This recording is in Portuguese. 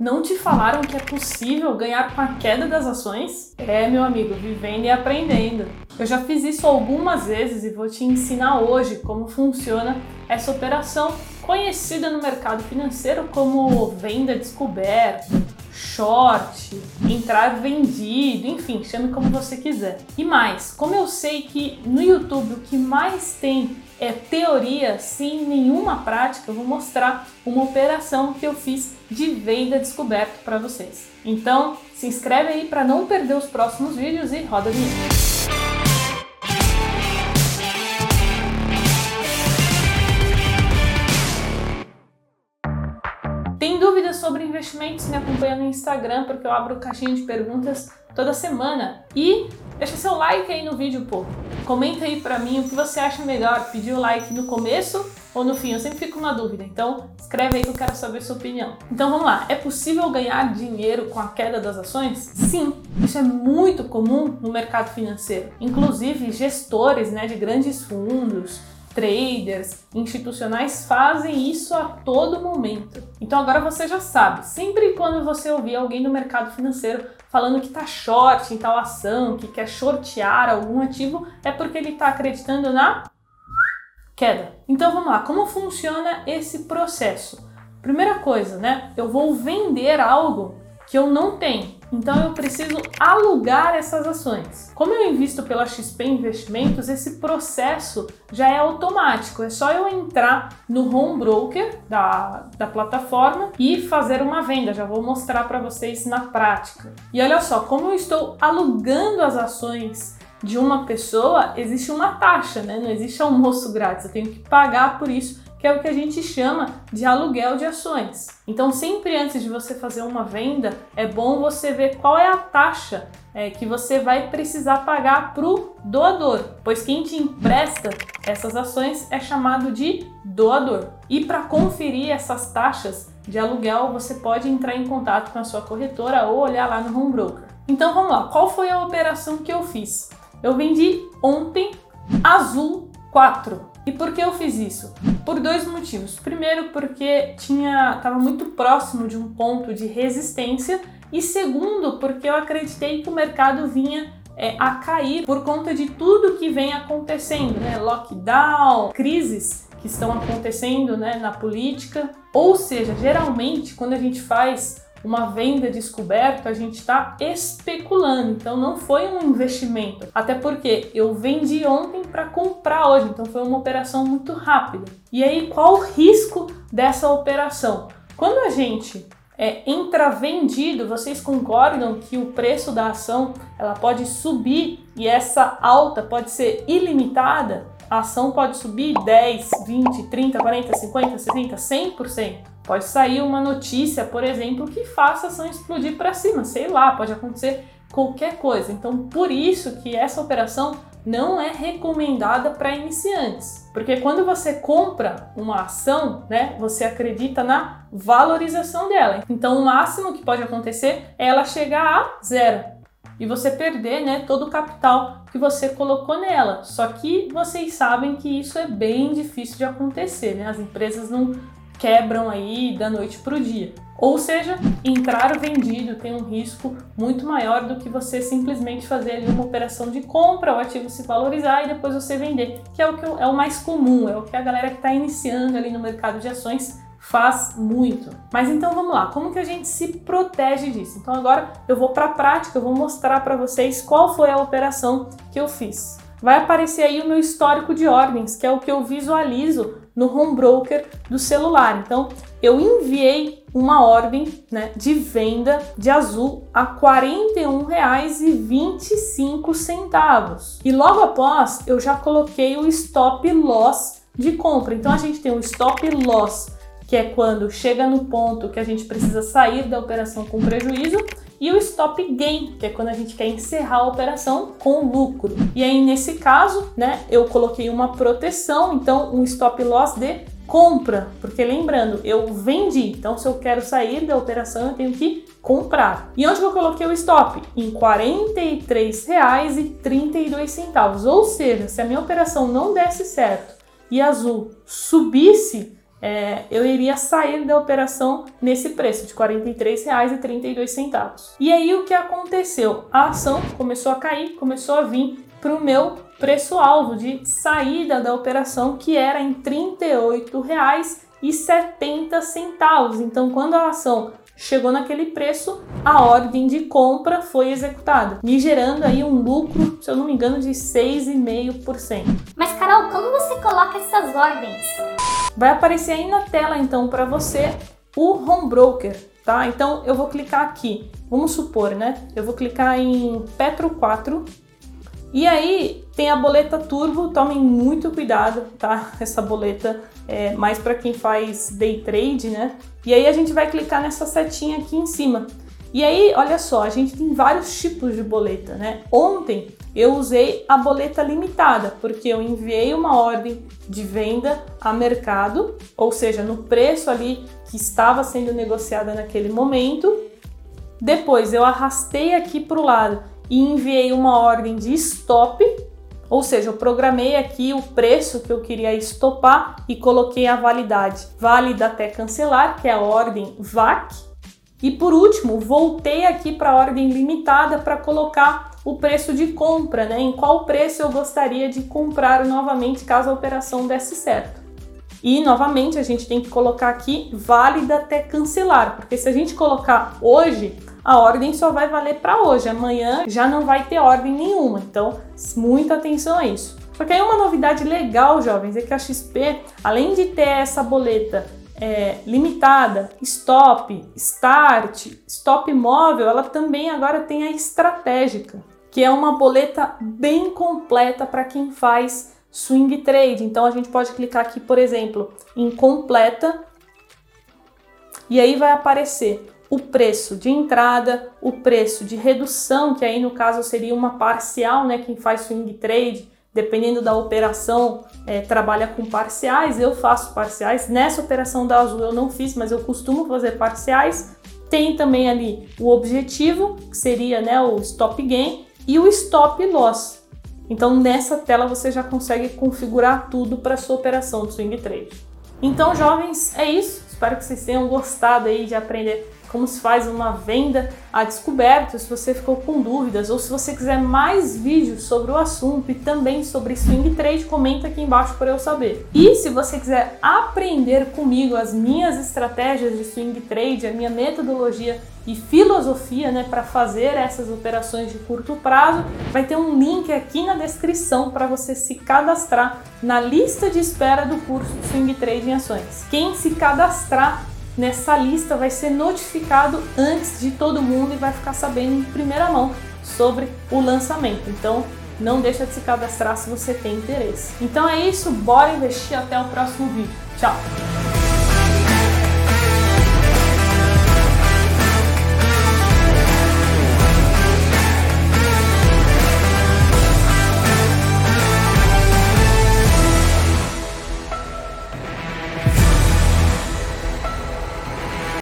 Não te falaram que é possível ganhar com a queda das ações? É, meu amigo, vivendo e aprendendo. Eu já fiz isso algumas vezes e vou te ensinar hoje como funciona essa operação conhecida no mercado financeiro como venda descoberta, short, entrar vendido, enfim, chame como você quiser. E mais, como eu sei que no YouTube o que mais tem é teoria sem nenhuma prática, eu vou mostrar uma operação que eu fiz de venda descoberto para vocês. Então, se inscreve aí para não perder os próximos vídeos e roda a vinheta. Sobre investimentos? Me acompanha no Instagram porque eu abro caixinha de perguntas toda semana. E deixa seu like aí no vídeo, pô. Comenta aí pra mim o que você acha melhor, pedir o like no começo ou no fim. Eu sempre fico na dúvida, então escreve aí que eu quero saber a sua opinião. Então vamos lá, é possível ganhar dinheiro com a queda das ações? Sim, isso é muito comum no mercado financeiro. Inclusive gestores né, de grandes fundos, traders, institucionais fazem isso a todo momento. Então agora você já sabe, sempre quando você ouvir alguém do mercado financeiro falando que está short em tal ação, que quer shortear algum ativo, é porque ele está acreditando na queda. Então vamos lá, como funciona esse processo? Primeira coisa, né? Eu vou vender algo que eu não tenho. Então eu preciso alugar essas ações. Como eu invisto pela XP Investimentos, esse processo já é automático. É só eu entrar no home broker da, da plataforma e fazer uma venda. Já vou mostrar para vocês na prática. E olha só, como eu estou alugando as ações de uma pessoa, existe uma taxa, né? Não existe almoço grátis. Eu tenho que pagar por isso que é o que a gente chama de aluguel de ações. Então, sempre antes de você fazer uma venda, é bom você ver qual é a taxa é, que você vai precisar pagar para o doador, pois quem te empresta essas ações é chamado de doador. E para conferir essas taxas de aluguel, você pode entrar em contato com a sua corretora ou olhar lá no home broker. Então vamos lá, qual foi a operação que eu fiz? Eu vendi ontem Azul 4. E por que eu fiz isso? Por dois motivos. Primeiro, porque tinha estava muito próximo de um ponto de resistência e segundo, porque eu acreditei que o mercado vinha é, a cair por conta de tudo que vem acontecendo, né? Lockdown, crises que estão acontecendo né, na política. Ou seja, geralmente quando a gente faz uma venda descoberta, a gente está especulando. Então não foi um investimento. Até porque eu vendi ontem para comprar hoje, então foi uma operação muito rápida. E aí qual o risco dessa operação? Quando a gente é, entra vendido, vocês concordam que o preço da ação ela pode subir e essa alta pode ser ilimitada? A ação pode subir 10, 20, 30, 40, 50, 60, 100%. Pode sair uma notícia, por exemplo, que faça a ação explodir para cima, sei lá, pode acontecer qualquer coisa. Então, por isso que essa operação não é recomendada para iniciantes, porque quando você compra uma ação, né, você acredita na valorização dela. Então, o máximo que pode acontecer é ela chegar a zero e você perder, né, todo o capital que você colocou nela. Só que vocês sabem que isso é bem difícil de acontecer, né? As empresas não quebram aí da noite para o dia. Ou seja, entrar vendido tem um risco muito maior do que você simplesmente fazer ali uma operação de compra, o ativo se valorizar e depois você vender, que é o que é o mais comum, é o que a galera que está iniciando ali no mercado de ações faz muito. Mas então vamos lá, como que a gente se protege disso? Então agora eu vou para a prática, eu vou mostrar para vocês qual foi a operação que eu fiz. Vai aparecer aí o meu histórico de ordens, que é o que eu visualizo no home broker do celular. Então, eu enviei uma ordem né, de venda de azul a R$ 41,25. E logo após, eu já coloquei o stop loss de compra. Então, a gente tem o stop loss, que é quando chega no ponto que a gente precisa sair da operação com prejuízo, e o stop gain, que é quando a gente quer encerrar a operação com lucro. E aí nesse caso, né, eu coloquei uma proteção, então um stop loss de compra, porque lembrando, eu vendi, então se eu quero sair da operação eu tenho que comprar. E onde eu coloquei o stop? Em R$ 43,32. Ou seja, se a minha operação não desse certo e azul subisse, é, eu iria sair da operação nesse preço de R$ 43,32. E aí o que aconteceu? A ação começou a cair, começou a vir para o meu preço-alvo de saída da operação, que era em R$ 38,70. Então, quando a ação chegou naquele preço, a ordem de compra foi executada, me gerando aí um lucro, se eu não me engano, de 6,5%. Mas Carol, como você coloca essas ordens? Vai aparecer aí na tela então para você o Home Broker, tá? Então eu vou clicar aqui, vamos supor, né? Eu vou clicar em Petro 4 e aí tem a boleta turbo, tomem muito cuidado, tá? Essa boleta é mais para quem faz day trade, né? E aí a gente vai clicar nessa setinha aqui em cima. E aí, olha só, a gente tem vários tipos de boleta, né? Ontem eu usei a boleta limitada, porque eu enviei uma ordem de venda a mercado, ou seja, no preço ali que estava sendo negociada naquele momento. Depois eu arrastei aqui para o lado e enviei uma ordem de stop, ou seja, eu programei aqui o preço que eu queria estopar e coloquei a validade válida até cancelar, que é a ordem VAC. E por último, voltei aqui para a ordem limitada para colocar o preço de compra, né? Em qual preço eu gostaria de comprar novamente caso a operação desse certo. E novamente a gente tem que colocar aqui válida até cancelar, porque se a gente colocar hoje, a ordem só vai valer para hoje. Amanhã já não vai ter ordem nenhuma. Então, muita atenção a isso. Só que aí uma novidade legal, jovens, é que a XP, além de ter essa boleta é, limitada, stop, start, stop móvel, ela também agora tem a estratégica, que é uma boleta bem completa para quem faz swing trade. Então a gente pode clicar aqui, por exemplo, em completa e aí vai aparecer o preço de entrada, o preço de redução, que aí no caso seria uma parcial, né? Quem faz swing trade, dependendo da operação, é, trabalha com parciais. Eu faço parciais. Nessa operação da Azul eu não fiz, mas eu costumo fazer parciais. Tem também ali o objetivo, que seria né, o stop gain, e o stop loss. Então nessa tela você já consegue configurar tudo para sua operação de swing trade. Então, jovens, é isso. Espero que vocês tenham gostado aí de aprender como se faz uma venda a descoberto, se você ficou com dúvidas ou se você quiser mais vídeos sobre o assunto e também sobre swing trade, comenta aqui embaixo para eu saber. E se você quiser aprender comigo as minhas estratégias de swing trade, a minha metodologia e filosofia, né, para fazer essas operações de curto prazo, vai ter um link aqui na descrição para você se cadastrar na lista de espera do curso Swing Trade em Ações. Quem se cadastrar nessa lista vai ser notificado antes de todo mundo e vai ficar sabendo em primeira mão sobre o lançamento. Então, não deixa de se cadastrar se você tem interesse. Então é isso, bora investir até o próximo vídeo. Tchau!